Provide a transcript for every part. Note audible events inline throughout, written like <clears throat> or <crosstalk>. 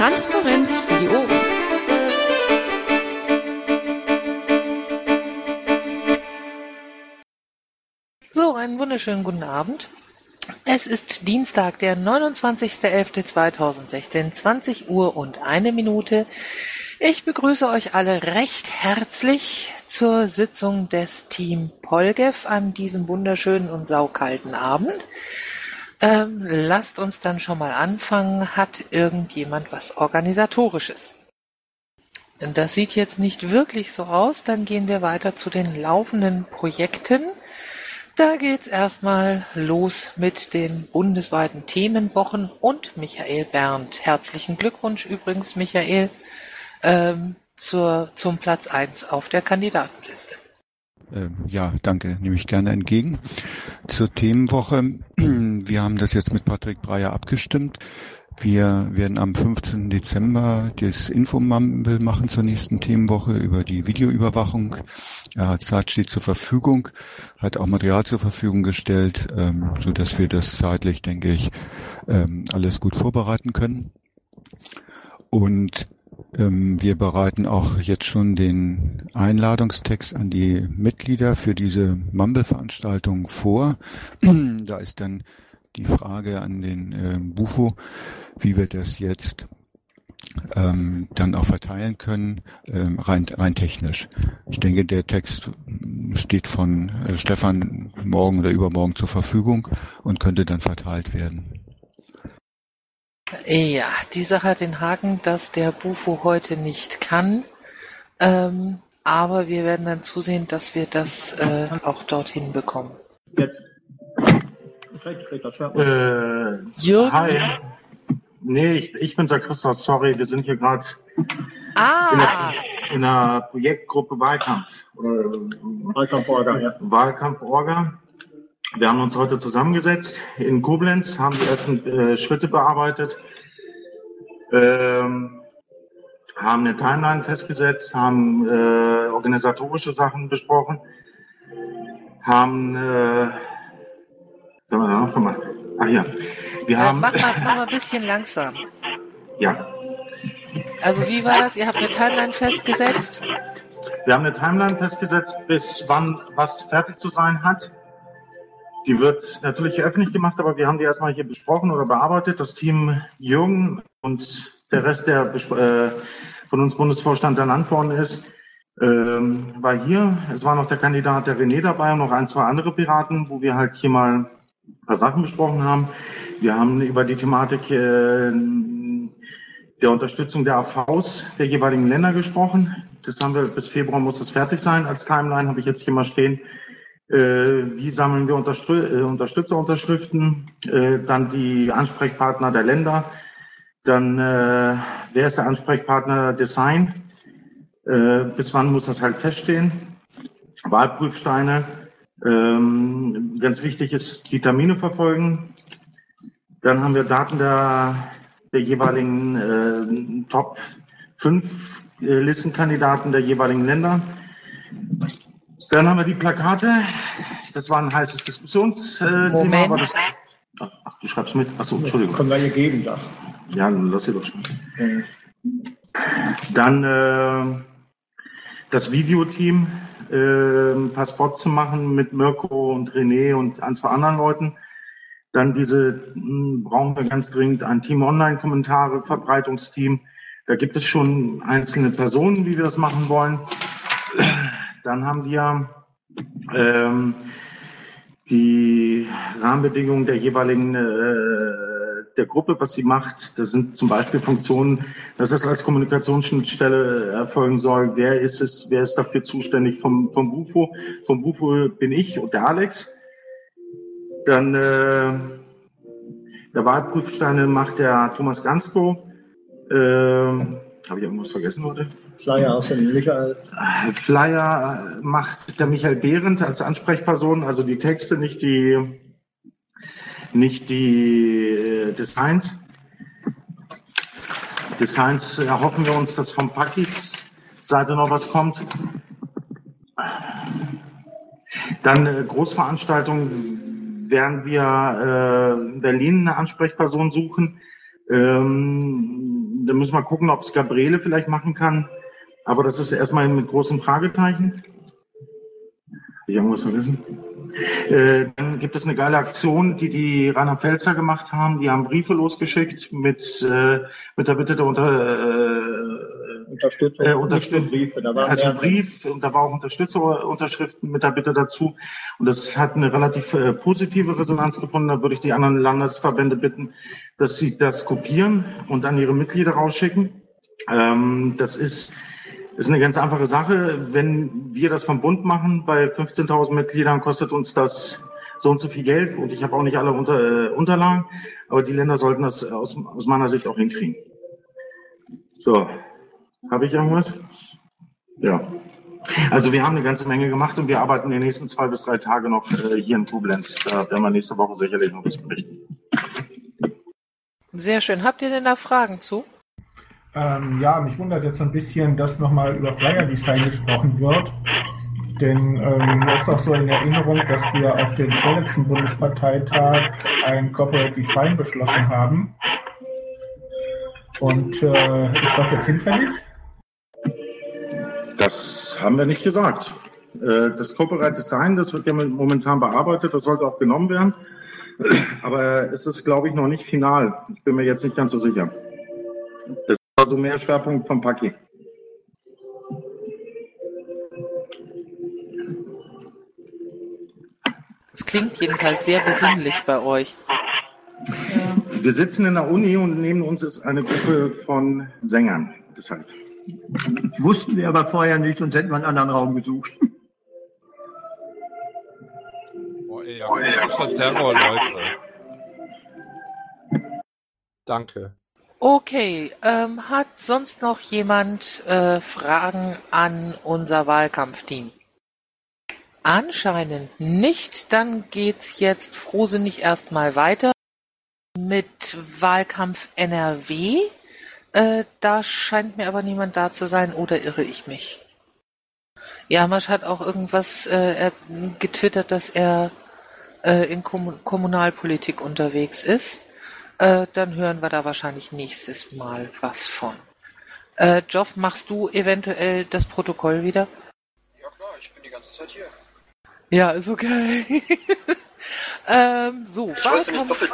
Transparenz für die Ohren. So, einen wunderschönen guten Abend. Es ist Dienstag, der 29.11.2016, 20 Uhr und eine Minute. Ich begrüße euch alle recht herzlich zur Sitzung des Team Polgev an diesem wunderschönen und saukalten Abend. Ähm, lasst uns dann schon mal anfangen. Hat irgendjemand was Organisatorisches? Das sieht jetzt nicht wirklich so aus. Dann gehen wir weiter zu den laufenden Projekten. Da geht's erstmal los mit den bundesweiten Themenwochen und Michael Berndt. Herzlichen Glückwunsch übrigens, Michael, ähm, zur, zum Platz eins auf der Kandidatenliste. Ähm, ja, danke, nehme ich gerne entgegen. Zur Themenwoche. <clears throat> Wir haben das jetzt mit Patrick Breyer abgestimmt. Wir werden am 15. Dezember das Infomumble machen zur nächsten Themenwoche über die Videoüberwachung. Ja, Zeit steht zur Verfügung, hat auch Material zur Verfügung gestellt, ähm, so dass wir das zeitlich, denke ich, ähm, alles gut vorbereiten können. Und wir bereiten auch jetzt schon den Einladungstext an die Mitglieder für diese Mumble-Veranstaltung vor. <clears throat> da ist dann die Frage an den äh, Bufo, wie wir das jetzt ähm, dann auch verteilen können, ähm, rein, rein technisch. Ich denke, der Text steht von äh, Stefan morgen oder übermorgen zur Verfügung und könnte dann verteilt werden. Ja, die Sache hat den Haken, dass der Bufo heute nicht kann. Ähm, aber wir werden dann zusehen, dass wir das äh, auch dorthin bekommen. Jetzt. Äh, Jürgen? Hi. Nee, ich, ich bin der Christoph, sorry, wir sind hier gerade ah. in, in, einer Projektgruppe Wahlkampf. Wahlkampf-Orga, ja. Wahlkampf-Orga. Wir haben uns heute zusammengesetzt in Koblenz, haben die ersten äh, Schritte bearbeitet, ähm, haben eine Timeline festgesetzt, haben äh, organisatorische Sachen besprochen, haben äh, Sollen wir da noch gemacht? Ach ja. Wir äh, haben, mach, mal, mach mal ein bisschen langsam. Ja. Also wie war das? Ihr habt eine Timeline festgesetzt? Wir haben eine Timeline festgesetzt, bis wann was fertig zu sein hat. Die wird natürlich öffentlich gemacht, aber wir haben die erstmal hier besprochen oder bearbeitet. Das Team Jürgen und der Rest, der äh, von uns Bundesvorstand ernannt worden ist, ähm, war hier. Es war noch der Kandidat der René dabei und noch ein, zwei andere Piraten, wo wir halt hier mal ein paar Sachen besprochen haben. Wir haben über die Thematik äh, der Unterstützung der AVs der jeweiligen Länder gesprochen. Das haben wir bis Februar muss das fertig sein. Als Timeline habe ich jetzt hier mal stehen. Äh, wie sammeln wir äh, Unterstützerunterschriften? Äh, dann die Ansprechpartner der Länder. Dann wer ist der Ansprechpartner Design? Bis wann muss das halt feststehen? Wahlprüfsteine. Ähm, ganz wichtig ist die Termine verfolgen. Dann haben wir Daten der, der jeweiligen Top 5 äh, Listenkandidaten der jeweiligen Länder. Dann haben wir die Plakate. Das war ein heißes Diskussionsthema. Moment. Das, ach, du schreibst mit. Achso, Entschuldigung. Können wir hier geben, da. Ja, dann lass sie doch schon. Dann äh, das Videoteam äh, ein paar Spots zu machen mit Mirko und René und ein, zwei anderen Leuten. Dann diese, mh, hm, brauchen wir ganz dringend ein Team Online-Kommentare, Verbreitungsteam. Da gibt es schon einzelne Personen, wie wir das machen wollen. Dann haben wir ähm, die Rahmenbedingungen der jeweiligen äh, der Gruppe, was sie macht. Das sind zum Beispiel Funktionen, dass es als Kommunikationsschnittstelle erfolgen soll. Wer ist es, wer ist dafür zuständig vom, vom Bufo? Vom Bufo bin ich und der Alex. Dann äh, der Wahlprüfsteine macht der Thomas Gansko. Äh, Habe ich irgendwas vergessen heute? Flyer aus dem Michael. Flyer macht der Michael Behrendt als Ansprechperson, also die Texte, nicht die nicht die äh, Designs. Designs erhoffen wir uns, dass von Pakis Seite noch was kommt. Dann äh, Großveranstaltungen werden wir äh, in Berlin eine Ansprechperson suchen. Ähm, da müssen wir gucken, ob es Gabriele vielleicht machen kann. Aber das ist erstmal mit großem Fragezeichen. Ich irgendwas vergessen? Äh, dann gibt es eine geile Aktion, die die Rheinland-Pfälzer gemacht haben. Die haben Briefe losgeschickt mit, äh, mit der Bitte der unter, äh, Unterstützung. Äh, Unterstützung. Briefe. Da also ein Brief und da war auch Unterstützerunterschriften mit der Bitte dazu. Und das hat eine relativ äh, positive Resonanz gefunden. Da würde ich die anderen Landesverbände bitten, dass sie das kopieren und an ihre Mitglieder rausschicken. Ähm, das ist ist eine ganz einfache Sache. Wenn wir das vom Bund machen, bei 15.000 Mitgliedern kostet uns das so und so viel Geld und ich habe auch nicht alle unter, äh, Unterlagen, aber die Länder sollten das aus, aus meiner Sicht auch hinkriegen. So, habe ich irgendwas? Ja. Also wir haben eine ganze Menge gemacht und wir arbeiten die nächsten zwei bis drei Tage noch äh, hier in Koblenz. Da werden wir nächste Woche sicherlich noch was berichten. Sehr schön. Habt ihr denn da Fragen zu? Ähm, ja, mich wundert jetzt ein bisschen, dass nochmal über Flyer Design gesprochen wird. Denn ähm, mir ist auch so in Erinnerung, dass wir auf dem vorletzten Bundesparteitag ein Corporate Design beschlossen haben. Und äh, ist das jetzt hinfällig? Das haben wir nicht gesagt. Äh, das Corporate Design, das wird ja momentan bearbeitet, das sollte auch genommen werden. Aber es ist, glaube ich, noch nicht final. Ich bin mir jetzt nicht ganz so sicher. Das also mehr Schwerpunkt vom Paki. Es klingt jedenfalls sehr besinnlich bei euch. Wir sitzen in der Uni und neben uns ist eine Gruppe von Sängern. Deshalb. Das wussten wir aber vorher nicht, sonst hätten wir einen anderen Raum gesucht. Boah, ey, ja, oh, Terror, Leute. Danke. Okay, ähm, hat sonst noch jemand äh, Fragen an unser Wahlkampfteam? Anscheinend nicht. Dann geht's jetzt frohsinnig erstmal weiter mit Wahlkampf NRW. Äh, da scheint mir aber niemand da zu sein, oder irre ich mich? Jamasch hat auch irgendwas äh, getwittert, dass er äh, in Kom Kommunalpolitik unterwegs ist. Äh, dann hören wir da wahrscheinlich nächstes Mal was von. Äh, Joff, machst du eventuell das Protokoll wieder? Ja klar, ich bin die ganze Zeit hier. Ja, ist okay. <laughs> ähm, so, ich wollte mich doppelt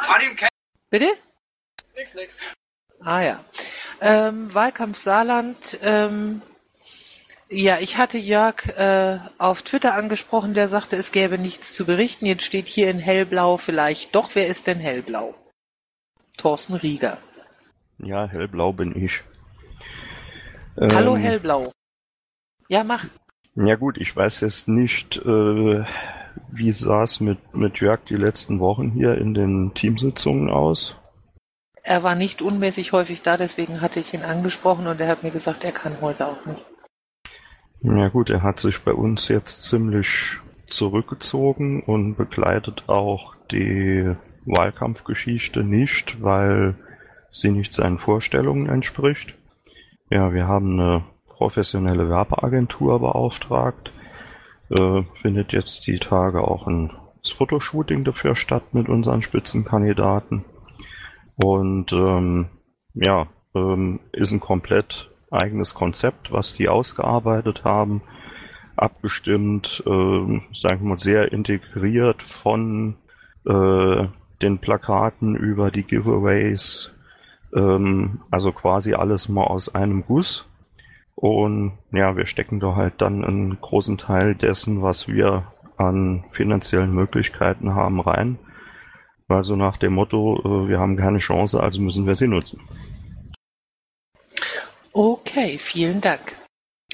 Bitte? Nix, nix. Ah ja. Ähm, Wahlkampf Saarland. Ähm, ja, ich hatte Jörg äh, auf Twitter angesprochen, der sagte, es gäbe nichts zu berichten. Jetzt steht hier in hellblau vielleicht doch. Wer ist denn hellblau? Thorsten Rieger. Ja, hellblau bin ich. Hallo ähm, hellblau. Ja, mach. Ja gut, ich weiß jetzt nicht, äh, wie sah es mit, mit Jörg die letzten Wochen hier in den Teamsitzungen aus? Er war nicht unmäßig häufig da, deswegen hatte ich ihn angesprochen und er hat mir gesagt, er kann heute auch nicht. Ja gut, er hat sich bei uns jetzt ziemlich zurückgezogen und begleitet auch die Wahlkampfgeschichte nicht, weil sie nicht seinen Vorstellungen entspricht. Ja, wir haben eine professionelle Werbeagentur beauftragt. Äh, findet jetzt die Tage auch ein Fotoshooting dafür statt mit unseren Spitzenkandidaten. Und ähm, ja, ähm, ist ein komplett eigenes Konzept, was die ausgearbeitet haben, abgestimmt, äh, sagen wir mal, sehr integriert von äh, den Plakaten über die Giveaways, ähm, also quasi alles mal aus einem Guss. Und ja, wir stecken da halt dann einen großen Teil dessen, was wir an finanziellen Möglichkeiten haben, rein. Also nach dem Motto, äh, wir haben keine Chance, also müssen wir sie nutzen. Okay, vielen Dank.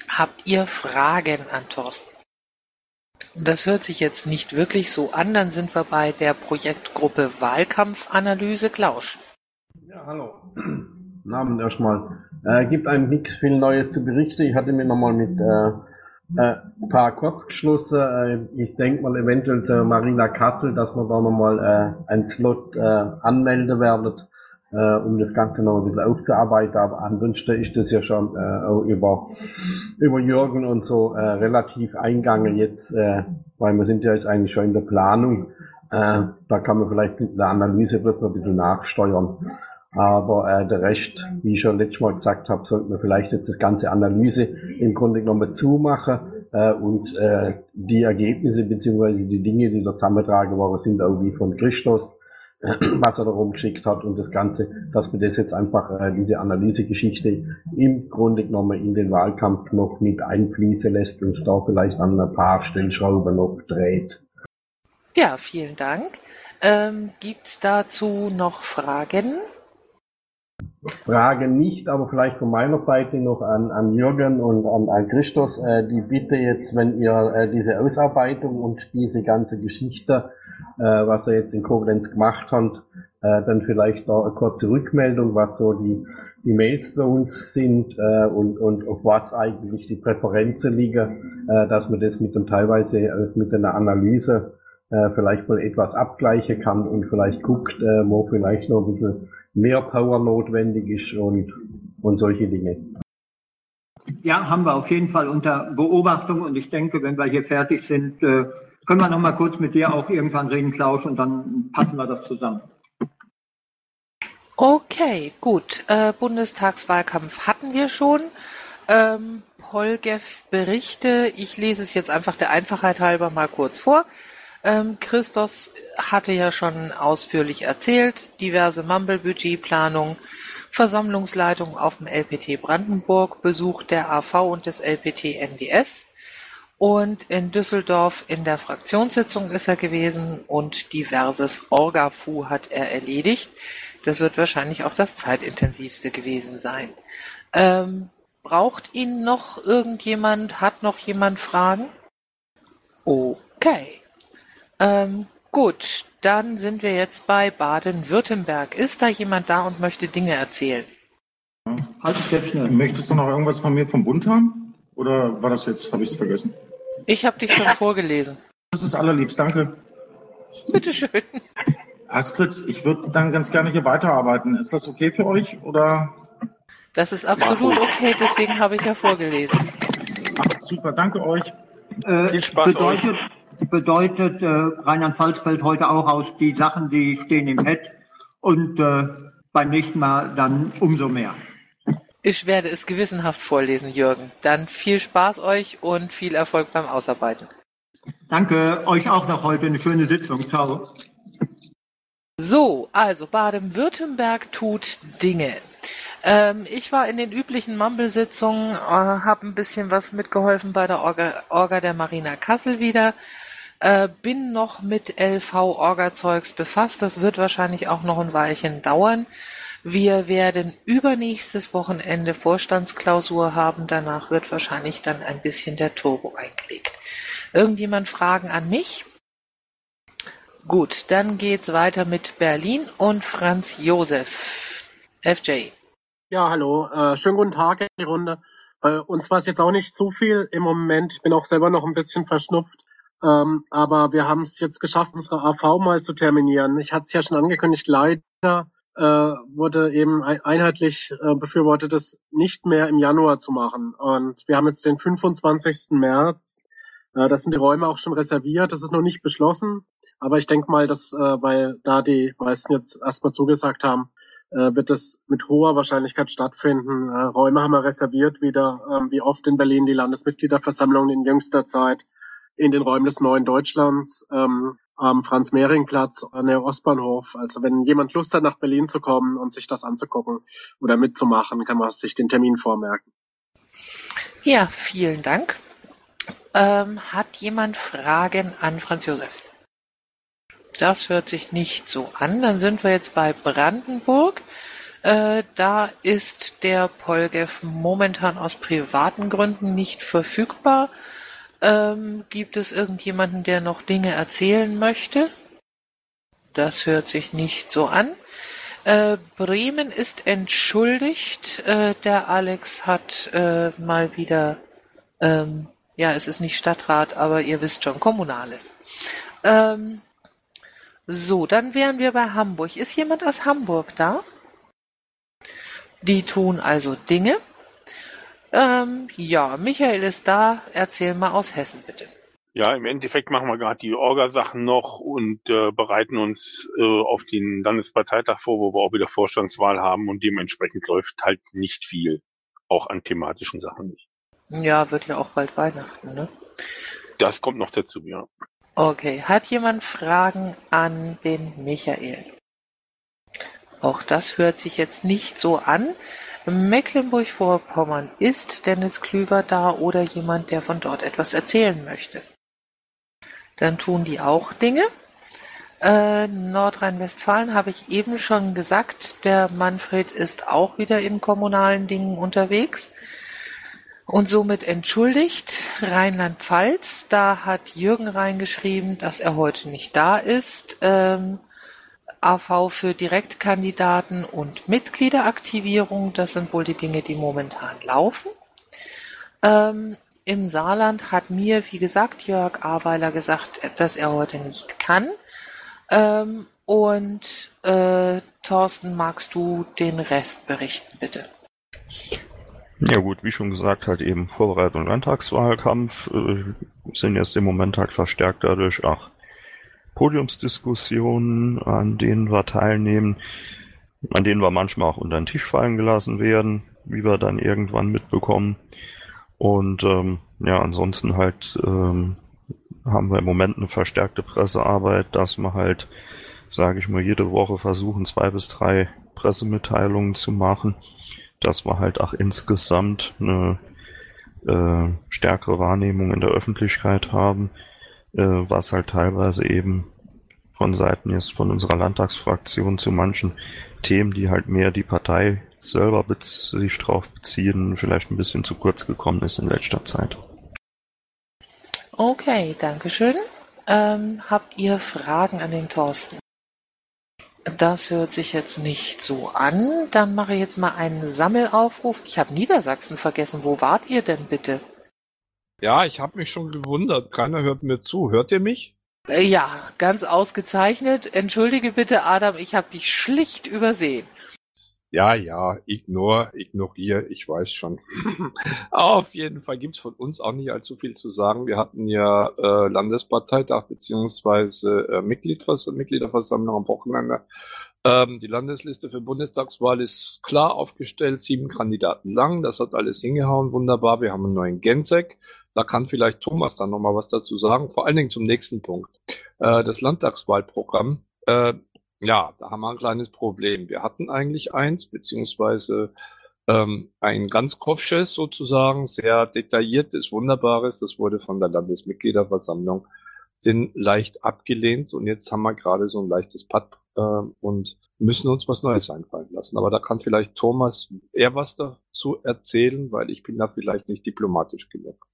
Habt ihr Fragen an Thorsten? Das hört sich jetzt nicht wirklich so an, dann sind wir bei der Projektgruppe Wahlkampfanalyse. Klausch. Ja, hallo. <clears throat> Guten Abend erstmal. Äh, gibt eigentlich nichts viel Neues zu berichten. Ich hatte mir nochmal mit äh, äh, paar Kurzgeschlossen. Äh, ich denke mal eventuell zu Marina Kassel, dass man da nochmal äh, einen Slot äh, anmelden werdet äh, um das Ganze noch ein bisschen aufzuarbeiten. Aber ansonsten ist das ja schon äh, über, über Jürgen und so äh, relativ eingegangen jetzt, äh, weil wir sind ja jetzt eigentlich schon in der Planung. Äh, da kann man vielleicht mit der Analyse bloß noch ein bisschen nachsteuern. Aber äh, der Rest, wie ich schon letztes Mal gesagt habe, sollten wir vielleicht jetzt das ganze Analyse im Grunde genommen zumachen äh, und äh, die Ergebnisse beziehungsweise die Dinge, die da zusammengetragen worden sind, auch wie von Christus, <clears throat> was er da rumgeschickt hat und das Ganze, dass man das jetzt einfach, äh, diese Analysegeschichte im Grunde genommen in den Wahlkampf noch mit einfließen lässt und da vielleicht an ein paar Stellschrauben noch dreht. Ja, vielen Dank. Ähm, Gibt dazu noch Fragen? Frage nicht, aber vielleicht von meiner Seite noch an, an Jürgen und an, an Christos, äh, die Bitte jetzt, wenn ihr äh, diese Ausarbeitung und diese ganze Geschichte, äh, was ihr jetzt in Koblenz gemacht habt, äh, dann vielleicht da eine kurze Rückmeldung, was so die, die Mails bei uns sind äh, und, und auf was eigentlich die Präferenzen liegen, äh, dass man das mit dem teilweise äh, mit einer Analyse äh, vielleicht mal etwas abgleichen kann und vielleicht guckt, äh, wo vielleicht noch ein bisschen mehr Power notwendig ist und, und solche Dinge. Ja, haben wir auf jeden Fall unter Beobachtung und ich denke, wenn wir hier fertig sind, äh, können wir noch mal kurz mit dir auch irgendwann reden, Klaus, und dann passen wir das zusammen. Okay, gut. Äh, Bundestagswahlkampf hatten wir schon. Ähm, Polgev Berichte. Ich lese es jetzt einfach der Einfachheit halber mal kurz vor. Ähm, Christos hatte ja schon ausführlich erzählt, diverse Mumble-Budgetplanung, Versammlungsleitung auf dem LPT Brandenburg, Besuch der AV und des LPT NDS und in Düsseldorf in der Fraktionssitzung ist er gewesen und diverses Orgafu hat er erledigt. Das wird wahrscheinlich auch das zeitintensivste gewesen sein. Ähm, braucht ihn noch irgendjemand? Hat noch jemand Fragen? Okay. Ähm, gut, dann sind wir jetzt bei Baden-Württemberg. Ist da jemand da und möchte Dinge erzählen? Halt dich jetzt schnell. Möchtest du noch irgendwas von mir vom Bund haben? Oder war das jetzt, habe ich es vergessen? Ich habe dich schon vorgelesen. Das ist allerliebst, danke. Bitteschön. Astrid, ich würde dann ganz gerne hier weiterarbeiten. Ist das okay für euch? Oder? Das ist absolut okay, deswegen habe ich ja vorgelesen. Ach, super, danke euch. Äh, Viel Spaß bedeutet, bedeutet äh, Rheinland-Pfalz fällt heute auch aus, die Sachen, die stehen im Pad und äh, beim nächsten Mal dann umso mehr. Ich werde es gewissenhaft vorlesen, Jürgen. Dann viel Spaß euch und viel Erfolg beim Ausarbeiten. Danke, euch auch noch heute eine schöne Sitzung. Ciao. So, also Baden-Württemberg tut Dinge. Ähm, ich war in den üblichen Mumble-Sitzungen, äh, habe ein bisschen was mitgeholfen bei der Orga, Orga der Marina Kassel wieder. Äh, bin noch mit LV-Orga-Zeugs befasst. Das wird wahrscheinlich auch noch ein Weilchen dauern. Wir werden übernächstes Wochenende Vorstandsklausur haben. Danach wird wahrscheinlich dann ein bisschen der Turbo eingelegt. Irgendjemand Fragen an mich? Gut, dann geht's weiter mit Berlin und Franz Josef. FJ. Ja, hallo. Äh, schönen guten Tag in die Runde. Bei uns war es jetzt auch nicht zu viel im Moment. Ich bin auch selber noch ein bisschen verschnupft. Ähm, aber wir haben es jetzt geschafft, unsere AV mal zu terminieren. Ich hatte es ja schon angekündigt, leider äh, wurde eben einheitlich äh, befürwortet, es nicht mehr im Januar zu machen. Und wir haben jetzt den 25. März. Äh, das sind die Räume auch schon reserviert. Das ist noch nicht beschlossen. Aber ich denke mal, dass, äh, weil da die meisten jetzt erstmal zugesagt haben, äh, wird das mit hoher Wahrscheinlichkeit stattfinden. Äh, Räume haben wir reserviert wieder, äh, wie oft in Berlin die Landesmitgliederversammlung in jüngster Zeit in den Räumen des neuen Deutschlands ähm, am Franz-Mehring-Platz an der Ostbahnhof. Also wenn jemand Lust hat, nach Berlin zu kommen und sich das anzugucken oder mitzumachen, kann man sich den Termin vormerken. Ja, vielen Dank. Ähm, hat jemand Fragen an Franz Josef? Das hört sich nicht so an. Dann sind wir jetzt bei Brandenburg. Äh, da ist der Polgef momentan aus privaten Gründen nicht verfügbar. Ähm, gibt es irgendjemanden, der noch Dinge erzählen möchte? Das hört sich nicht so an. Äh, Bremen ist entschuldigt. Äh, der Alex hat äh, mal wieder, ähm, ja, es ist nicht Stadtrat, aber ihr wisst schon, Kommunales. Ähm, so, dann wären wir bei Hamburg. Ist jemand aus Hamburg da? Die tun also Dinge. Ähm, ja, Michael ist da. Erzähl mal aus Hessen, bitte. Ja, im Endeffekt machen wir gerade die Orga-Sachen noch und äh, bereiten uns äh, auf den Landesparteitag vor, wo wir auch wieder Vorstandswahl haben und dementsprechend läuft halt nicht viel, auch an thematischen Sachen nicht. Ja, wird ja auch bald Weihnachten, ne? Das kommt noch dazu, ja. Okay, hat jemand Fragen an den Michael? Auch das hört sich jetzt nicht so an. Mecklenburg-Vorpommern ist Dennis Klüver da oder jemand, der von dort etwas erzählen möchte? Dann tun die auch Dinge. Äh, Nordrhein-Westfalen habe ich eben schon gesagt, der Manfred ist auch wieder in kommunalen Dingen unterwegs und somit entschuldigt. Rheinland-Pfalz, da hat Jürgen reingeschrieben, dass er heute nicht da ist. Ähm, AV für Direktkandidaten und Mitgliederaktivierung, das sind wohl die Dinge, die momentan laufen. Ähm, Im Saarland hat mir, wie gesagt, Jörg Aweiler gesagt, dass er heute nicht kann. Ähm, und äh, Thorsten, magst du den Rest berichten, bitte? Ja gut, wie schon gesagt, halt eben Vorbereitung Landtagswahlkampf äh, sind jetzt im Moment halt verstärkt dadurch, ach, Podiumsdiskussionen, an denen wir teilnehmen, an denen wir manchmal auch unter den Tisch fallen gelassen werden, wie wir dann irgendwann mitbekommen. Und ähm, ja, ansonsten halt ähm, haben wir im Moment eine verstärkte Pressearbeit, dass wir halt, sage ich mal, jede Woche versuchen, zwei bis drei Pressemitteilungen zu machen, dass wir halt auch insgesamt eine äh, stärkere Wahrnehmung in der Öffentlichkeit haben was halt teilweise eben von Seiten jetzt von unserer Landtagsfraktion zu manchen Themen, die halt mehr die Partei selber sich drauf beziehen, vielleicht ein bisschen zu kurz gekommen ist in letzter Zeit. Okay, Dankeschön. Ähm, habt ihr Fragen an den Thorsten? Das hört sich jetzt nicht so an. Dann mache ich jetzt mal einen Sammelaufruf. Ich habe Niedersachsen vergessen. Wo wart ihr denn bitte? Ja, ich habe mich schon gewundert. Keiner hört mir zu. Hört ihr mich? Äh, ja, ganz ausgezeichnet. Entschuldige bitte, Adam, ich habe dich schlicht übersehen. Ja, ja, ignor, ignoriere, ich weiß schon. <laughs> Auf jeden Fall gibt's von uns auch nicht allzu viel zu sagen. Wir hatten ja äh, Landesparteitag beziehungsweise äh, Mitgliedvers Mitgliederversammlung am Wochenende. Ähm, die Landesliste für Bundestagswahl ist klar aufgestellt, sieben Kandidaten lang. Das hat alles hingehauen, wunderbar. Wir haben einen neuen Gensek. Da kann vielleicht Thomas dann nochmal was dazu sagen, vor allen Dingen zum nächsten Punkt. Äh, das Landtagswahlprogramm, äh, ja, da haben wir ein kleines Problem. Wir hatten eigentlich eins, beziehungsweise ähm, ein ganz kofsches sozusagen, sehr detailliertes, wunderbares, das wurde von der Landesmitgliederversammlung den leicht abgelehnt und jetzt haben wir gerade so ein leichtes Pad äh, und müssen uns was Neues einfallen lassen. Aber da kann vielleicht Thomas eher was dazu erzählen, weil ich bin da vielleicht nicht diplomatisch genug.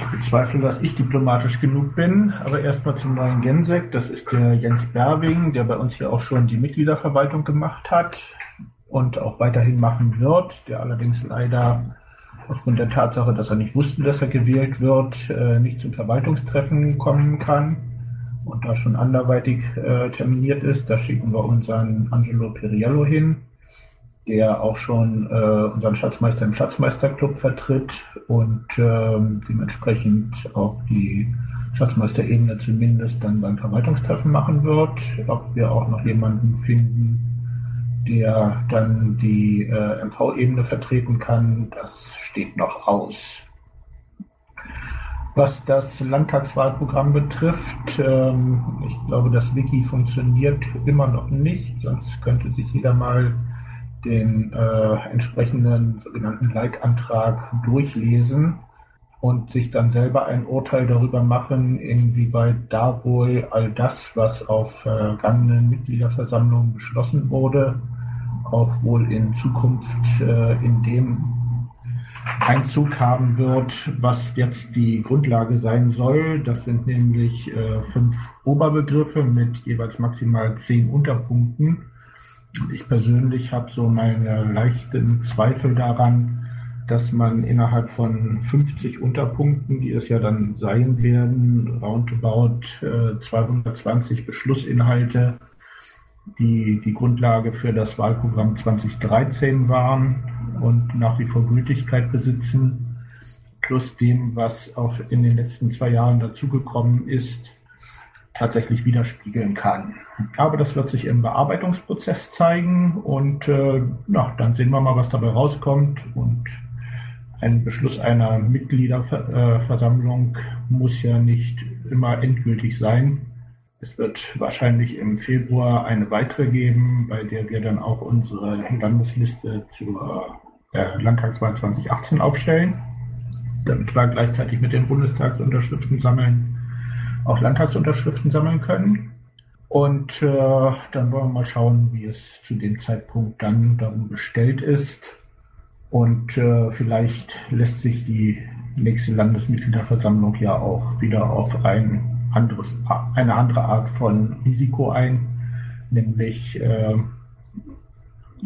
Ich bezweifle, dass ich diplomatisch genug bin, aber erstmal zum neuen Gensek. Das ist der Jens Berwing, der bei uns hier auch schon die Mitgliederverwaltung gemacht hat und auch weiterhin machen wird, der allerdings leider aufgrund der Tatsache, dass er nicht wusste, dass er gewählt wird, äh, nicht zum Verwaltungstreffen kommen kann und da schon anderweitig äh, terminiert ist. Da schicken wir unseren Angelo Piriello hin der auch schon äh, unseren Schatzmeister im Schatzmeisterclub vertritt und ähm, dementsprechend auch die Schatzmeisterebene zumindest dann beim Verwaltungstreffen machen wird. Ob wir auch noch jemanden finden, der dann die äh, MV-Ebene vertreten kann, das steht noch aus. Was das Landtagswahlprogramm betrifft, ähm, ich glaube, das Wiki funktioniert immer noch nicht, sonst könnte sich jeder mal den äh, entsprechenden sogenannten Like-Antrag durchlesen und sich dann selber ein Urteil darüber machen, inwieweit da wohl all das, was auf vergangenen Mitgliederversammlungen beschlossen wurde, auch wohl in Zukunft äh, in dem Einzug haben wird, was jetzt die Grundlage sein soll. Das sind nämlich äh, fünf Oberbegriffe mit jeweils maximal zehn Unterpunkten ich persönlich habe so meine leichten Zweifel daran, dass man innerhalb von 50 Unterpunkten, die es ja dann sein werden, roundabout äh, 220 Beschlussinhalte, die die Grundlage für das Wahlprogramm 2013 waren und nach wie vor Gültigkeit besitzen, plus dem, was auch in den letzten zwei Jahren dazugekommen ist, tatsächlich widerspiegeln kann. Aber das wird sich im Bearbeitungsprozess zeigen und äh, na, dann sehen wir mal, was dabei rauskommt. Und ein Beschluss einer Mitgliederversammlung muss ja nicht immer endgültig sein. Es wird wahrscheinlich im Februar eine weitere geben, bei der wir dann auch unsere Landesliste zur äh, Landtagswahl 2018 aufstellen, damit wir gleichzeitig mit den Bundestagsunterschriften sammeln, auch Landtagsunterschriften sammeln können. Und äh, dann wollen wir mal schauen, wie es zu dem Zeitpunkt dann darum bestellt ist. Und äh, vielleicht lässt sich die nächste Landesmitgliederversammlung ja auch wieder auf ein anderes, eine andere Art von Risiko ein, nämlich, äh,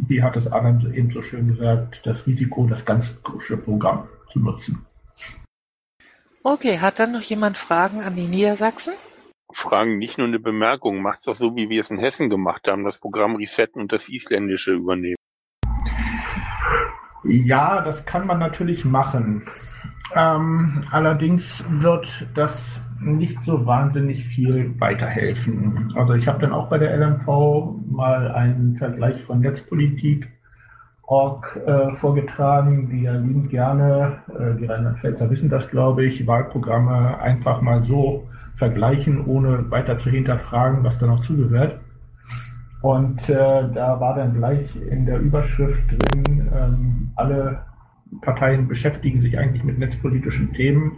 wie hat es Adam eben so schön gesagt, das Risiko, das ganze Programm zu nutzen. Okay, hat dann noch jemand Fragen an die Niedersachsen? Fragen nicht nur eine Bemerkung. Macht's doch so, wie wir es in Hessen gemacht haben, das Programm resetten und das Isländische übernehmen. Ja, das kann man natürlich machen. Ähm, allerdings wird das nicht so wahnsinnig viel weiterhelfen. Also ich habe dann auch bei der LMV mal einen Vergleich von Netzpolitik Org äh, vorgetragen, die ja liebend gerne, äh, die Rheinland-Pfälzer wissen das, glaube ich, Wahlprogramme einfach mal so vergleichen, ohne weiter zu hinterfragen, was da noch zugehört. Und äh, da war dann gleich in der Überschrift drin, ähm, alle Parteien beschäftigen sich eigentlich mit netzpolitischen Themen,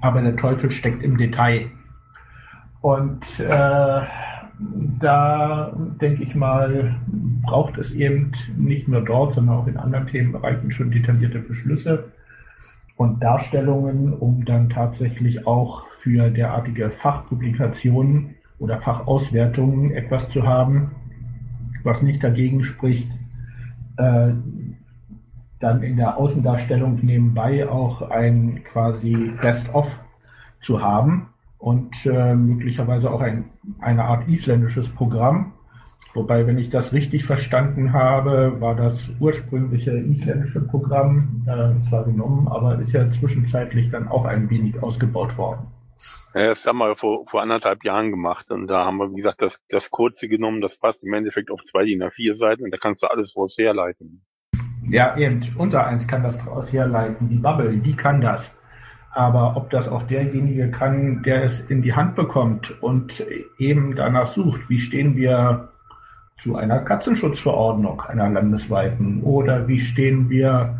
aber der Teufel steckt im Detail. Und äh, da denke ich mal, braucht es eben nicht nur dort, sondern auch in anderen Themenbereichen schon detaillierte Beschlüsse und Darstellungen, um dann tatsächlich auch für derartige Fachpublikationen oder Fachauswertungen etwas zu haben, was nicht dagegen spricht, äh, dann in der Außendarstellung nebenbei auch ein quasi Best-of zu haben und äh, möglicherweise auch ein, eine Art isländisches Programm. Wobei, wenn ich das richtig verstanden habe, war das ursprüngliche isländische Programm äh, zwar genommen, aber ist ja zwischenzeitlich dann auch ein wenig ausgebaut worden. Ja, das haben wir vor, vor anderthalb Jahren gemacht und da haben wir, wie gesagt, das, das kurze genommen, das passt im Endeffekt auf zwei DIN A4 Seiten und da kannst du alles raus herleiten. Ja, eben. Unser eins kann das daraus herleiten. Die Bubble, die kann das. Aber ob das auch derjenige kann, der es in die Hand bekommt und eben danach sucht, wie stehen wir zu einer Katzenschutzverordnung, einer landesweiten, oder wie stehen wir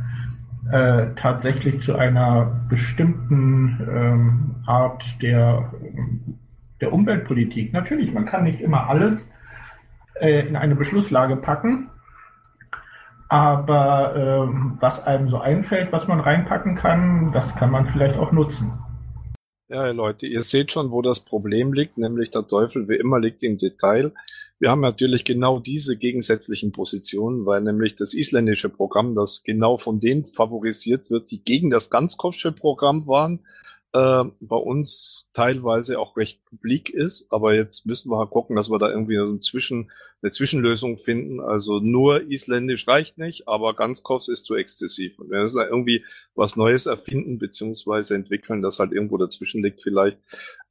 äh, tatsächlich zu einer bestimmten ähm, Art der, der Umweltpolitik. Natürlich, man kann nicht immer alles äh, in eine Beschlusslage packen, aber ähm, was einem so einfällt, was man reinpacken kann, das kann man vielleicht auch nutzen. Ja, Leute, ihr seht schon, wo das Problem liegt, nämlich der Teufel wie immer liegt im Detail. Wir haben natürlich genau diese gegensätzlichen Positionen, weil nämlich das isländische Programm, das genau von denen favorisiert wird, die gegen das Ganzkopfsche Programm waren, äh, bei uns teilweise auch recht publik ist, aber jetzt müssen wir halt gucken, dass wir da irgendwie so ein Zwischen, eine Zwischenlösung finden. Also nur Isländisch reicht nicht, aber Ganzkopf ist zu exzessiv. Und wir müssen da irgendwie was Neues erfinden beziehungsweise entwickeln, das halt irgendwo dazwischen liegt vielleicht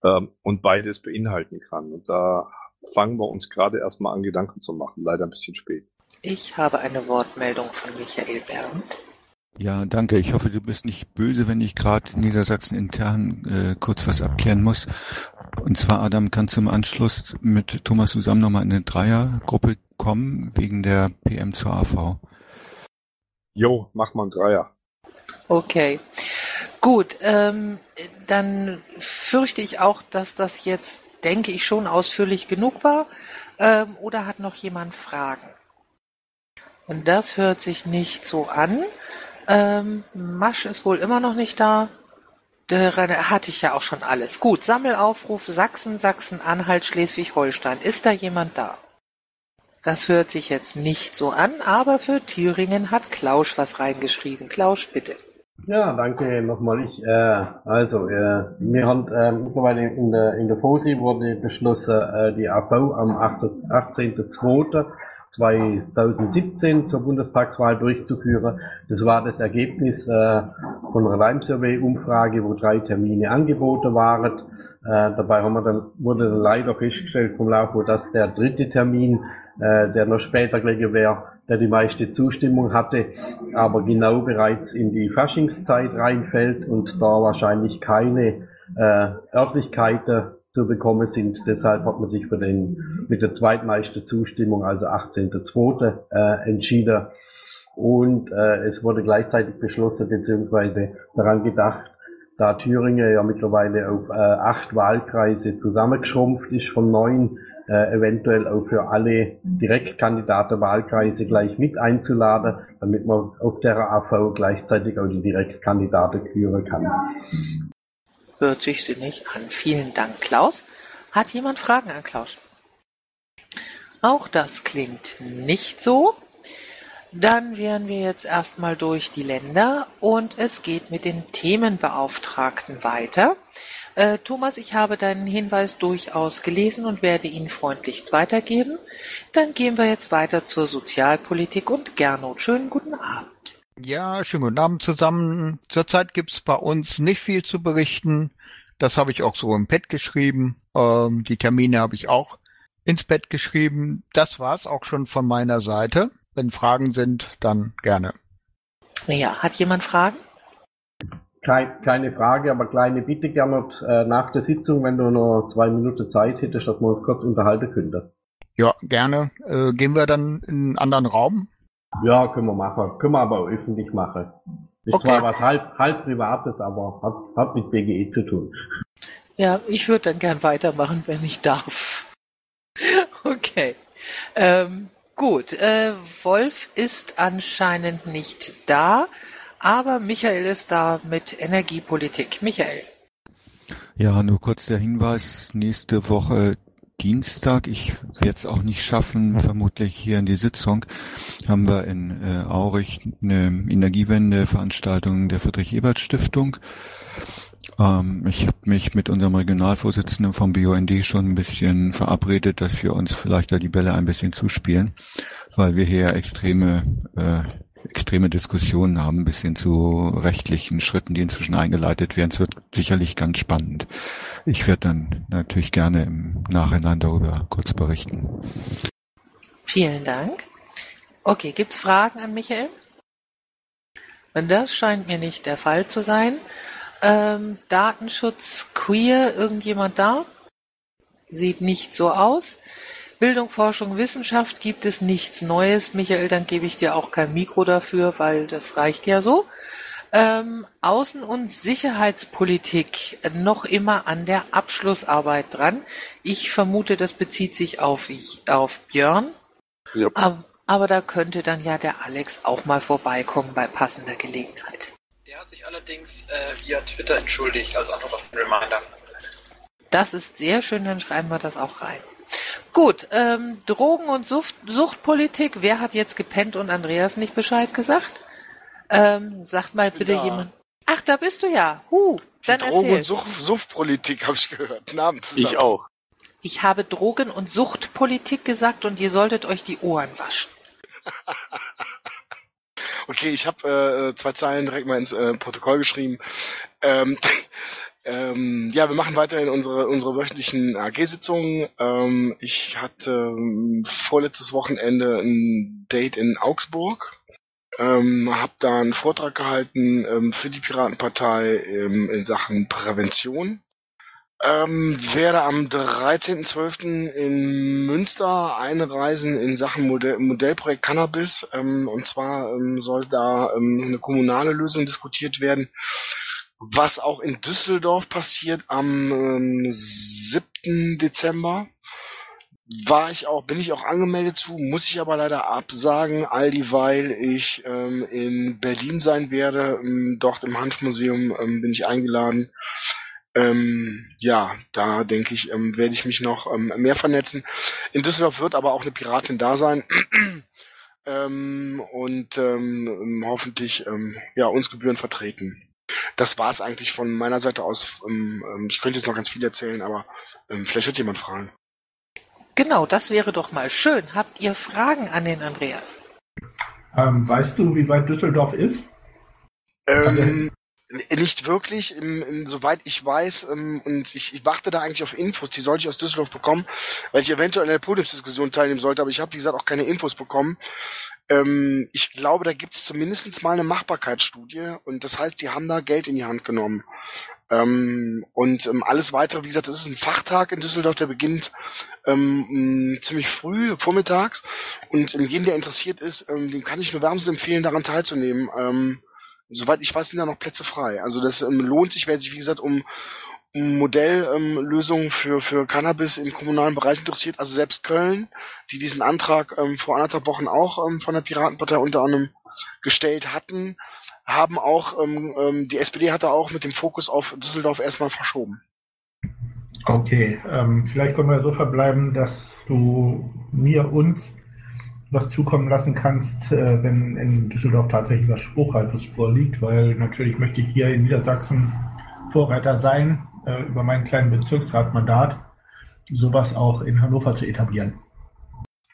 ähm, und beides beinhalten kann. Und da fangen wir uns gerade erstmal an, Gedanken zu machen. Leider ein bisschen spät. Ich habe eine Wortmeldung von Michael Berndt. Ja, danke. Ich hoffe, du bist nicht böse, wenn ich gerade Niedersachsen intern äh, kurz was abklären muss. Und zwar, Adam, kannst du im Anschluss mit Thomas zusammen nochmal in eine Dreiergruppe kommen, wegen der PM zur AV? Jo, mach mal ein Dreier. Okay. Gut, ähm, dann fürchte ich auch, dass das jetzt, denke ich, schon ausführlich genug war. Ähm, oder hat noch jemand Fragen? Und das hört sich nicht so an. Ähm, Masch ist wohl immer noch nicht da. Da hatte ich ja auch schon alles. Gut, Sammelaufruf Sachsen, Sachsen-Anhalt, Schleswig-Holstein. Ist da jemand da? Das hört sich jetzt nicht so an, aber für Thüringen hat Klausch was reingeschrieben. Klausch, bitte. Ja, danke nochmal. Ich, äh, also, äh, wir haben äh, mittlerweile in der, in der FOSI wurde beschlossen, äh, die AV am 18.02. 2017 zur Bundestagswahl durchzuführen. Das war das Ergebnis äh, von einer Lime-Survey-Umfrage, wo drei Termine angeboten waren. Äh, dabei haben wir dann, wurde dann leider festgestellt vom Laufe, dass der dritte Termin, äh, der noch später gelegen wäre, der die meiste Zustimmung hatte, aber genau bereits in die Faschingszeit reinfällt und da wahrscheinlich keine äh, Örtlichkeiten zu bekommen sind. Deshalb hat man sich für den mit der zweitmeisten Zustimmung, also 18.2. Äh, entschieden. Und äh, es wurde gleichzeitig beschlossen, beziehungsweise daran gedacht, da Thüringen ja mittlerweile auf äh, acht Wahlkreise zusammengeschrumpft ist von neun, äh, eventuell auch für alle Direktkandidaten-Wahlkreise gleich mit einzuladen, damit man auf der AV gleichzeitig auch die Direktkandidaten führen kann. Hört sich sinnig an. Vielen Dank, Klaus. Hat jemand Fragen an Klaus? Auch das klingt nicht so. Dann wären wir jetzt erstmal durch die Länder und es geht mit den Themenbeauftragten weiter. Äh, Thomas, ich habe deinen Hinweis durchaus gelesen und werde ihn freundlichst weitergeben. Dann gehen wir jetzt weiter zur Sozialpolitik und Gernot. Schönen guten Abend. Ja, schönen guten Abend zusammen. Zurzeit gibt's bei uns nicht viel zu berichten. Das habe ich auch so im Pad geschrieben. Ähm, die Termine habe ich auch ins Bett geschrieben. Das war's auch schon von meiner Seite. Wenn Fragen sind, dann gerne. Ja, hat jemand Fragen? Kein, keine Frage, aber kleine Bitte, Gernot, äh, nach der Sitzung, wenn du noch zwei Minuten Zeit hättest, dass wir uns kurz unterhalten könnten. Ja, gerne. Äh, gehen wir dann in einen anderen Raum? Ja, können wir machen. Können wir aber auch öffentlich machen. Ist okay. zwar was halb, halb Privates, aber hat, hat mit BGE zu tun. Ja, ich würde dann gern weitermachen, wenn ich darf. <laughs> okay. Ähm, Gut, äh, Wolf ist anscheinend nicht da, aber Michael ist da mit Energiepolitik. Michael. Ja, nur kurz der Hinweis, nächste Woche Dienstag, ich werde es auch nicht schaffen, vermutlich hier in die Sitzung, haben wir in äh, Aurich eine Energiewende-Veranstaltung der Friedrich-Ebert-Stiftung. Ähm, ich habe mich mit unserem Regionalvorsitzenden vom BUND schon ein bisschen verabredet, dass wir uns vielleicht da die Bälle ein bisschen zuspielen, weil wir hier extreme äh, extreme Diskussionen haben, bis hin zu rechtlichen Schritten, die inzwischen eingeleitet werden. Es wird sicherlich ganz spannend. Ich werde dann natürlich gerne im Nachhinein darüber kurz berichten. Vielen Dank. Okay, gibt's Fragen an Michael? Das scheint mir nicht der Fall zu sein. Ähm, Datenschutz queer, irgendjemand da? Sieht nicht so aus. Bildung, Forschung, Wissenschaft gibt es nichts Neues. Michael, dann gebe ich dir auch kein Mikro dafür, weil das reicht ja so. Ähm, Außen- und Sicherheitspolitik noch immer an der Abschlussarbeit dran. Ich vermute, das bezieht sich auf, auf Björn. Yep. Aber, aber da könnte dann ja der Alex auch mal vorbeikommen bei passender Gelegenheit. Der hat sich allerdings äh, via Twitter entschuldigt als Antwort auf den Reminder. Das ist sehr schön, dann schreiben wir das auch rein. Gut, ähm, Drogen- und Sucht Suchtpolitik. Wer hat jetzt gepennt und Andreas nicht Bescheid gesagt? Ähm, sagt mal bitte da. jemand. Ach, da bist du ja. Huh, dann Drogen- erzähl. und Sucht Suchtpolitik habe ich gehört. <laughs> Namen zusammen. Ich auch. Ich habe Drogen- und Suchtpolitik gesagt und ihr solltet euch die Ohren waschen. <laughs> Okay, ich habe äh, zwei Zeilen direkt mal ins äh, Protokoll geschrieben. Ähm, <laughs> ähm, ja, wir machen weiterhin unsere unsere wöchentlichen AG-Sitzungen. Ähm, ich hatte ähm, vorletztes Wochenende ein Date in Augsburg. Ähm, habe da einen Vortrag gehalten ähm, für die Piratenpartei ähm, in Sachen Prävention. Ähm, werde am 13.12. in Münster einreisen in Sachen Modell, Modellprojekt Cannabis. Ähm, und zwar ähm, soll da ähm, eine kommunale Lösung diskutiert werden. Was auch in Düsseldorf passiert am ähm, 7. Dezember. War ich auch, bin ich auch angemeldet zu, muss ich aber leider absagen, all dieweil ich ähm, in Berlin sein werde. Ähm, dort im Hanfmuseum ähm, bin ich eingeladen ähm, ja, da denke ich, ähm, werde ich mich noch ähm, mehr vernetzen. In Düsseldorf wird aber auch eine Piratin da sein. <clears throat> ähm, und ähm, hoffentlich ähm, ja, uns Gebühren vertreten. Das war es eigentlich von meiner Seite aus. Ähm, ähm, ich könnte jetzt noch ganz viel erzählen, aber ähm, vielleicht wird jemand fragen. Genau, das wäre doch mal schön. Habt ihr Fragen an den Andreas? Ähm, weißt du, wie weit Düsseldorf ist? Ähm, nicht wirklich, im, im, soweit ich weiß, ähm, und ich, ich warte da eigentlich auf Infos, die sollte ich aus Düsseldorf bekommen, weil ich eventuell in der Podiumsdiskussion teilnehmen sollte, aber ich habe, wie gesagt, auch keine Infos bekommen. Ähm, ich glaube, da gibt es zumindest mal eine Machbarkeitsstudie und das heißt, die haben da Geld in die Hand genommen. Ähm, und ähm, alles weitere, wie gesagt, das ist ein Fachtag in Düsseldorf, der beginnt ähm, ziemlich früh, vormittags. Und jeden, der interessiert ist, ähm, dem kann ich nur wärmstens empfehlen, daran teilzunehmen. Soweit ich weiß, sind da noch Plätze frei. Also das ähm, lohnt sich, wer sich, wie gesagt, um, um Modelllösungen ähm, für, für Cannabis im kommunalen Bereich interessiert. Also selbst Köln, die diesen Antrag ähm, vor anderthalb Wochen auch ähm, von der Piratenpartei unter anderem gestellt hatten, haben auch, ähm, ähm, die SPD hat da auch mit dem Fokus auf Düsseldorf erstmal verschoben. Okay, vielleicht können wir so verbleiben, dass du mir uns was zukommen lassen kannst, äh, wenn in Düsseldorf tatsächlich was Spruchreifes vorliegt, weil natürlich möchte ich hier in Niedersachsen Vorreiter sein, äh, über meinen kleinen Bezirksratmandat, sowas auch in Hannover zu etablieren.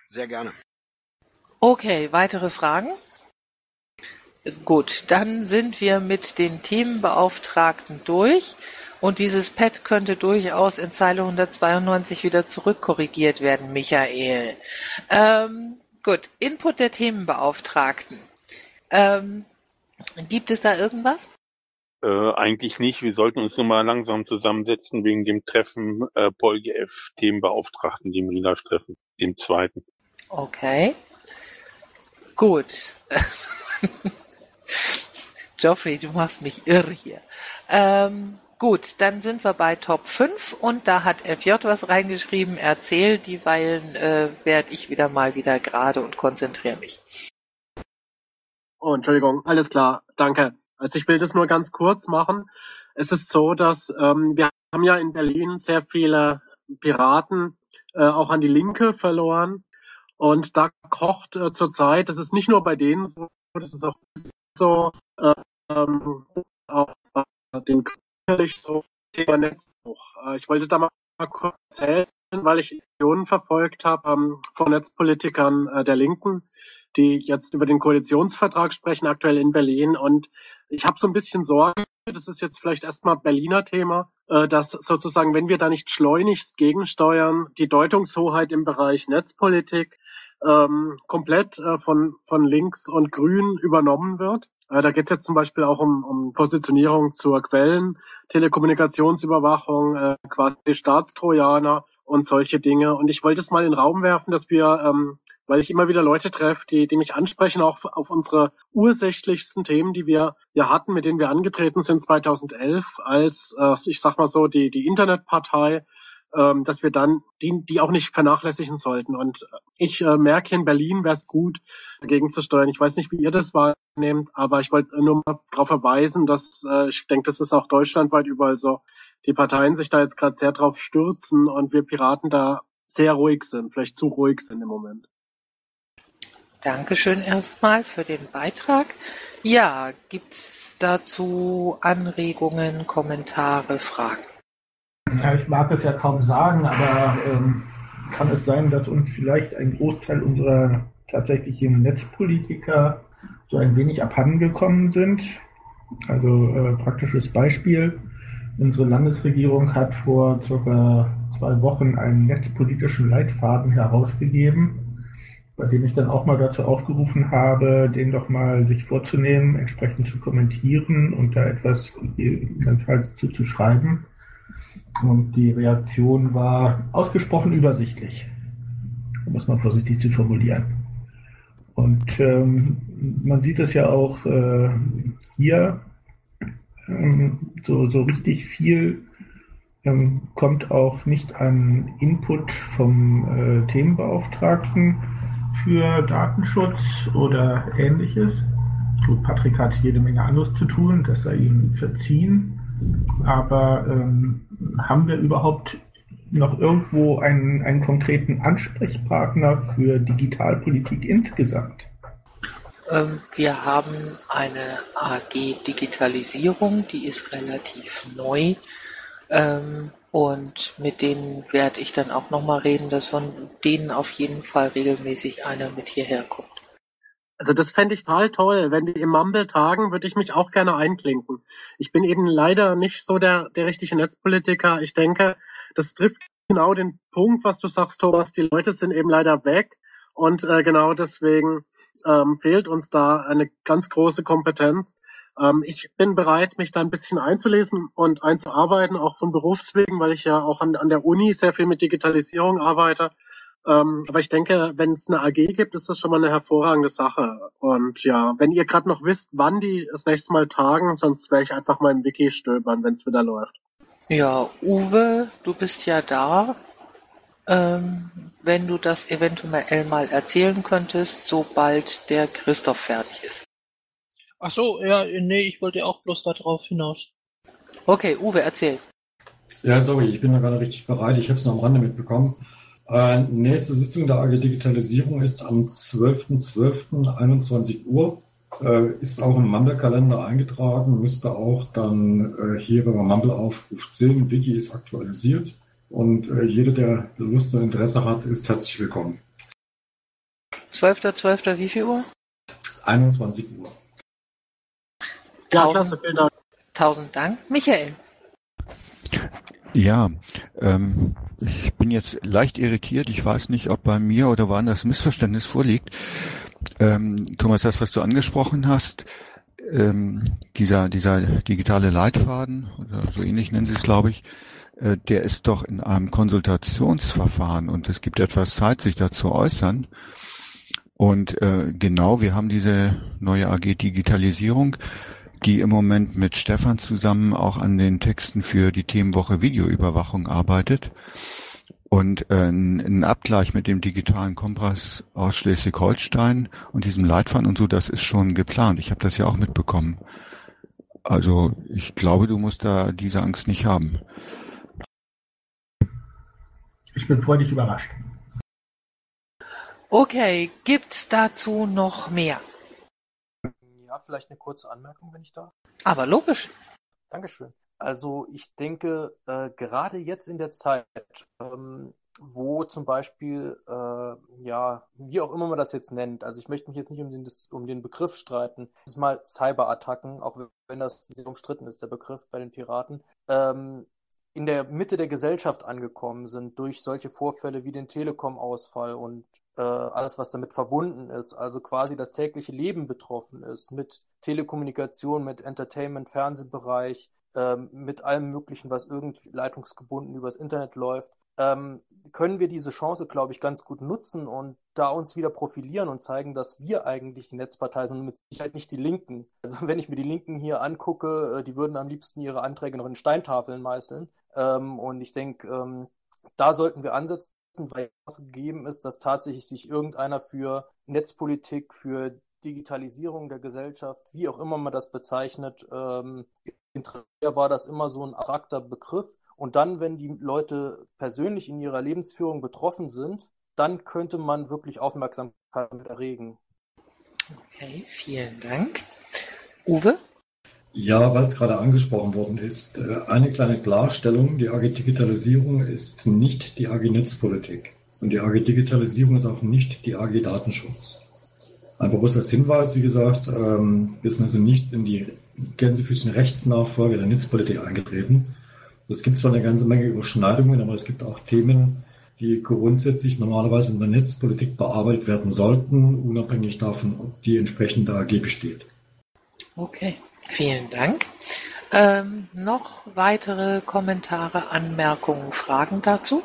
Sehr gerne. Okay, weitere Fragen? Gut, dann sind wir mit den Themenbeauftragten durch. Und dieses Pad könnte durchaus in Zeile 192 wieder zurückkorrigiert werden, Michael. Ähm, gut, Input der Themenbeauftragten. Ähm, gibt es da irgendwas? Äh, eigentlich nicht. Wir sollten uns nur mal langsam zusammensetzen wegen dem Treffen äh, PolGF Themenbeauftragten, dem Rilasch-Treffen, dem zweiten. Okay. Gut. <laughs> Geoffrey, du machst mich irre hier. Ähm, gut, dann sind wir bei Top 5 und da hat FJ was reingeschrieben. Erzähl, dieweilen äh, werde ich wieder mal wieder gerade und konzentriere mich. Oh, Entschuldigung, alles klar, danke. Also ich will das nur ganz kurz machen. Es ist so, dass ähm, wir haben ja in Berlin sehr viele Piraten äh, auch an die Linke verloren. Und da kocht äh, zurzeit, das ist nicht nur bei denen so, das ist auch so, äh, ähm, auch äh, den sicherlich so Thema Netzbruch. Äh, ich wollte da mal kurz erzählen, weil ich Aktionen verfolgt habe ähm, von Netzpolitikern äh, der Linken, die jetzt über den Koalitionsvertrag sprechen, aktuell in Berlin. Und ich habe so ein bisschen Sorge, das ist jetzt vielleicht erstmal Berliner Thema, äh, dass sozusagen, wenn wir da nicht schleunigst gegensteuern, die Deutungshoheit im Bereich Netzpolitik ähm, komplett von, von links und grün übernommen wird. Äh, da geht es jetzt zum Beispiel auch um, um Positionierung zur Quellen, Telekommunikationsüberwachung, äh, quasi Staatstrojaner und solche Dinge. Und ich wollte es mal in den Raum werfen, dass wir, ähm, weil ich immer wieder Leute treffe, die, die mich ansprechen, auch auf unsere ursächlichsten Themen, die wir ja hatten, mit denen wir angetreten sind 2011, als, äh, ich sag mal so, die, die Internetpartei, ähm, dass wir dann die, die auch nicht vernachlässigen sollten. Und ich äh, merke, in Berlin wäre es gut, dagegen zu steuern. Ich weiß nicht, wie ihr das wahrnehmt, aber ich wollte nur mal darauf verweisen, dass äh, ich denke, das ist auch deutschlandweit überall so, die Parteien sich da jetzt gerade sehr drauf stürzen und wir Piraten da sehr ruhig sind, vielleicht zu ruhig sind im Moment. Dankeschön erstmal für den Beitrag. Ja, gibt's dazu Anregungen, Kommentare, Fragen? Ja, ich mag es ja kaum sagen, aber ähm, kann es sein, dass uns vielleicht ein Großteil unserer tatsächlichen Netzpolitiker so ein wenig abhandengekommen sind? Also äh, praktisches Beispiel. Unsere Landesregierung hat vor circa zwei Wochen einen netzpolitischen Leitfaden herausgegeben, bei dem ich dann auch mal dazu aufgerufen habe, den doch mal sich vorzunehmen, entsprechend zu kommentieren und da etwas gegebenenfalls zu, zu schreiben. Und die Reaktion war ausgesprochen übersichtlich, um es mal vorsichtig zu formulieren. Und ähm, man sieht es ja auch äh, hier, ähm, so, so richtig viel ähm, kommt auch nicht an Input vom äh, Themenbeauftragten für Datenschutz oder ähnliches. Gut, Patrick hat jede Menge anderes zu tun, das sei ihm verziehen. Aber ähm, haben wir überhaupt noch irgendwo einen, einen konkreten Ansprechpartner für Digitalpolitik insgesamt? Ähm, wir haben eine AG Digitalisierung, die ist relativ neu. Ähm, Und mit denen werde ich dann auch nochmal reden, dass von denen auf jeden Fall regelmäßig einer mit hierher kommt. Also das fände ich total toll. Wenn die im Mumble tagen, würde ich mich auch gerne einklinken. Ich bin eben leider nicht so der, der richtige Netzpolitiker. Ich denke, das trifft genau den Punkt, was du sagst, Thomas. Die Leute sind eben leider weg. Und äh, genau deswegen ähm, fehlt uns da eine ganz große Kompetenz. Ähm, ich bin bereit, mich da ein bisschen einzulesen und einzuarbeiten, auch von Berufswegen, weil ich ja auch an, an der Uni sehr viel mit Digitalisierung arbeite. Ähm, aber ich denke, wenn es eine AG gibt, ist das schon mal eine hervorragende Sache. Und ja, wenn ihr gerade noch wisst, wann die das nächste Mal tagen, sonst werde ich einfach mal im Wiki stöbern, wenn es wieder läuft. Ja, Uwe, du bist ja da. Ähm, wenn du das eventuell mal erzählen könntest, sobald der Christoph fertig ist. Ach so, ja, nee, ich wollte auch bloß darauf hinaus. Okay, Uwe, erzähl. Ja, sorry, ich bin noch gar nicht richtig bereit. Ich habe es nur am Rande mitbekommen. Äh, nächste Sitzung der AG Digitalisierung ist am 12.12.21 Uhr. Äh, ist auch im Mumble-Kalender eingetragen, müsste auch dann äh, hier, wenn man Mumble aufruft, sehen. Wiki ist aktualisiert und äh, jeder, der Lust und Interesse hat, ist herzlich willkommen. 12.12. 12. wie viel Uhr? 21 Uhr. Ja, klasse, vielen Dank. Tausend Dank. Michael. Ja, ähm, ich bin jetzt leicht irritiert. Ich weiß nicht, ob bei mir oder woanders Missverständnis vorliegt. Ähm, Thomas, das, was du angesprochen hast, ähm, dieser, dieser digitale Leitfaden, oder so ähnlich nennen sie es, glaube ich, äh, der ist doch in einem Konsultationsverfahren und es gibt etwas Zeit, sich dazu äußern. Und äh, genau, wir haben diese neue AG Digitalisierung die im Moment mit Stefan zusammen auch an den Texten für die Themenwoche Videoüberwachung arbeitet. Und äh, ein Abgleich mit dem digitalen Kompass aus Schleswig-Holstein und diesem Leitfaden und so, das ist schon geplant. Ich habe das ja auch mitbekommen. Also ich glaube, du musst da diese Angst nicht haben. Ich bin freudig überrascht. Okay, gibt's dazu noch mehr? Ja, vielleicht eine kurze Anmerkung, wenn ich darf. Aber logisch. Dankeschön. Also ich denke, äh, gerade jetzt in der Zeit, ähm, wo zum Beispiel, äh, ja, wie auch immer man das jetzt nennt, also ich möchte mich jetzt nicht um den, um den Begriff streiten, das ist mal Cyberattacken, auch wenn das sehr umstritten ist, der Begriff bei den Piraten, ähm, in der Mitte der Gesellschaft angekommen sind durch solche Vorfälle wie den Telekom-Ausfall und äh, alles, was damit verbunden ist, also quasi das tägliche Leben betroffen ist, mit Telekommunikation, mit Entertainment, Fernsehbereich, ähm, mit allem Möglichen, was irgendwie leitungsgebunden übers Internet läuft, ähm, können wir diese Chance, glaube ich, ganz gut nutzen und da uns wieder profilieren und zeigen, dass wir eigentlich die Netzpartei sind und mit Sicherheit nicht die Linken. Also <laughs> wenn ich mir die Linken hier angucke, äh, die würden am liebsten ihre Anträge noch in Steintafeln meißeln. Ähm, und ich denke, ähm, da sollten wir ansetzen, weil gegeben ist, dass tatsächlich sich irgendeiner für Netzpolitik, für Digitalisierung der Gesellschaft, wie auch immer man das bezeichnet, ähm, war das immer so ein abstrakter Begriff. Und dann, wenn die Leute persönlich in ihrer Lebensführung betroffen sind, dann könnte man wirklich Aufmerksamkeit erregen. Okay, vielen Dank. Uwe? Ja, weil es gerade angesprochen worden ist, äh, eine kleine Klarstellung. Die AG Digitalisierung ist nicht die AG Netzpolitik. Und die AG Digitalisierung ist auch nicht die AG Datenschutz. Ein bewusster Hinweis, wie gesagt, ähm, wir sind also nicht in die Gänsefüßchen Rechtsnachfolge der Netzpolitik eingetreten. Es gibt zwar eine ganze Menge Überschneidungen, aber es gibt auch Themen, die grundsätzlich normalerweise in der Netzpolitik bearbeitet werden sollten, unabhängig davon, ob die entsprechende AG besteht. Okay. Vielen Dank. Ähm, noch weitere Kommentare, Anmerkungen, Fragen dazu?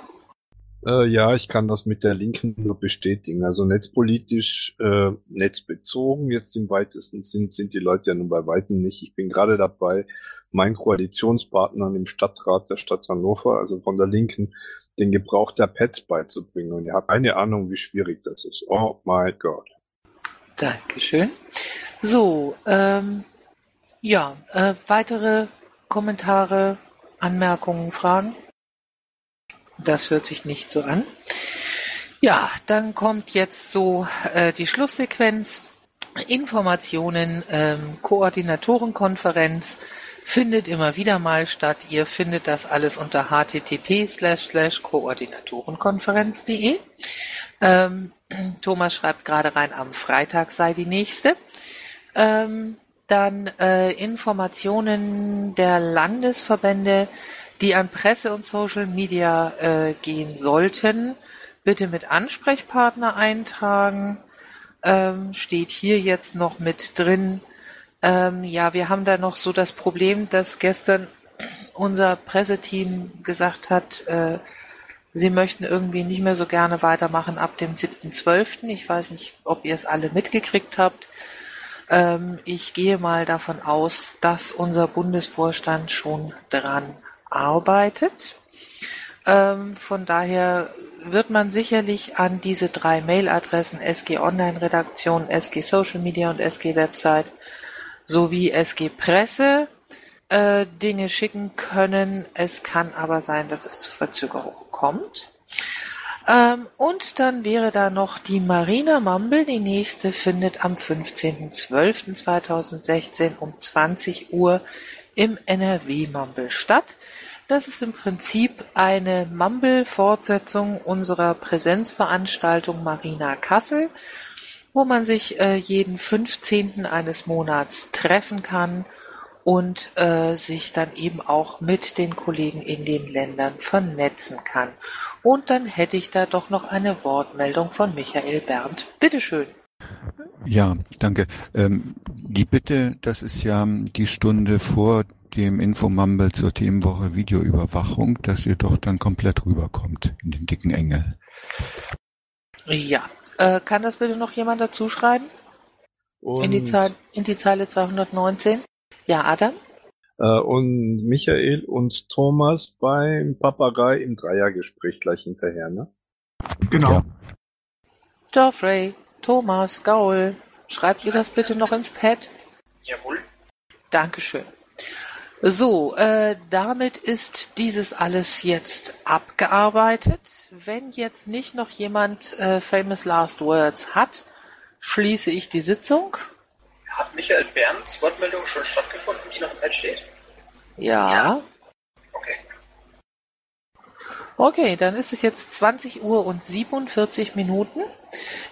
Äh, ja, ich kann das mit der Linken nur bestätigen. Also netzpolitisch, äh, netzbezogen jetzt im weitesten Sinn sind die Leute ja nun bei weitem nicht. Ich bin gerade dabei, meinen Koalitionspartnern im Stadtrat der Stadt Hannover, also von der Linken, den Gebrauch der Pads beizubringen. Und ihr habt eine Ahnung, wie schwierig das ist. Oh my God. Dankeschön. So, ähm, ja, äh, weitere Kommentare, Anmerkungen, Fragen? Das hört sich nicht so an. Ja, dann kommt jetzt so äh, die Schlusssequenz. Informationen, ähm, Koordinatorenkonferenz findet immer wieder mal statt. Ihr findet das alles unter http://koordinatorenkonferenz.de. Ähm, Thomas schreibt gerade rein, am Freitag sei die nächste. Ähm, dann äh, Informationen der Landesverbände, die an Presse und Social Media äh, gehen sollten, bitte mit Ansprechpartner eintragen. Ähm, steht hier jetzt noch mit drin. Ähm, ja, wir haben da noch so das Problem, dass gestern unser Presseteam gesagt hat, äh, sie möchten irgendwie nicht mehr so gerne weitermachen ab dem 7.12. Ich weiß nicht, ob ihr es alle mitgekriegt habt. Ähm, ich gehe mal davon aus, dass unser Bundesvorstand schon dran arbeitet. Ähm, von daher wird man sicherlich an diese drei Mailadressen SG Online Redaktion, SG Social Media und SG Website sowie SG Presse äh, Dinge schicken können. Es kann aber sein, dass es zu Verzögerungen kommt. Ähm, und dann wäre da noch die Marina Mumble. Die nächste findet am 15.12.2016 um 20 Uhr im NRW Mumble statt. Das ist im Prinzip eine Mumble-Fortsetzung unserer Präsenzveranstaltung Marina Kassel wo man sich äh, jeden 15. eines Monats treffen kann und äh, sich dann eben auch mit den Kollegen in den Ländern vernetzen kann. Und dann hätte ich da doch noch eine Wortmeldung von Michael Berndt. Bitteschön. Ja, danke. Ähm, die Bitte, das ist ja die Stunde vor dem Infomumble zur Themenwoche Videoüberwachung, dass ihr doch dann komplett rüberkommt in den dicken Engel. Ja, äh, kann das bitte noch jemand dazu schreiben? In die, Zeile, in die Zeile 219? Ja, Adam? Äh, und Michael und Thomas beim Papagei im Dreiergespräch gleich hinterher, ne? Genau. Ja. Geoffrey, Thomas, Gaul, schreibt ihr das bitte noch ins Pad? Jawohl. Dankeschön. So, äh, damit ist dieses alles jetzt abgearbeitet. Wenn jetzt nicht noch jemand äh, Famous Last Words hat, schließe ich die Sitzung. Hat Michael Bernds Wortmeldung schon stattgefunden, die noch im Pad steht? Ja. ja. Okay. Okay, dann ist es jetzt 20 Uhr und 47 Minuten.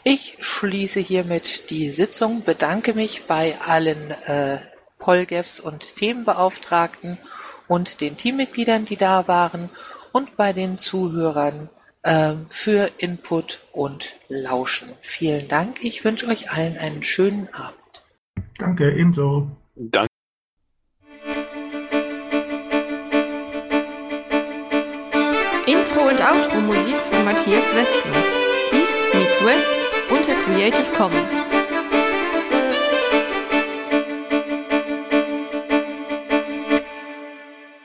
Ich schließe hiermit die Sitzung, bedanke mich bei allen äh, Polgefs und Themenbeauftragten und den Teammitgliedern, die da waren und bei den Zuhörern äh, für Input und Lauschen. Vielen Dank. Ich wünsche euch allen einen schönen Abend. Danke, ebenso. Danke. Intro und Outro Musik von Matthias Westner. East meets West unter Creative Commons.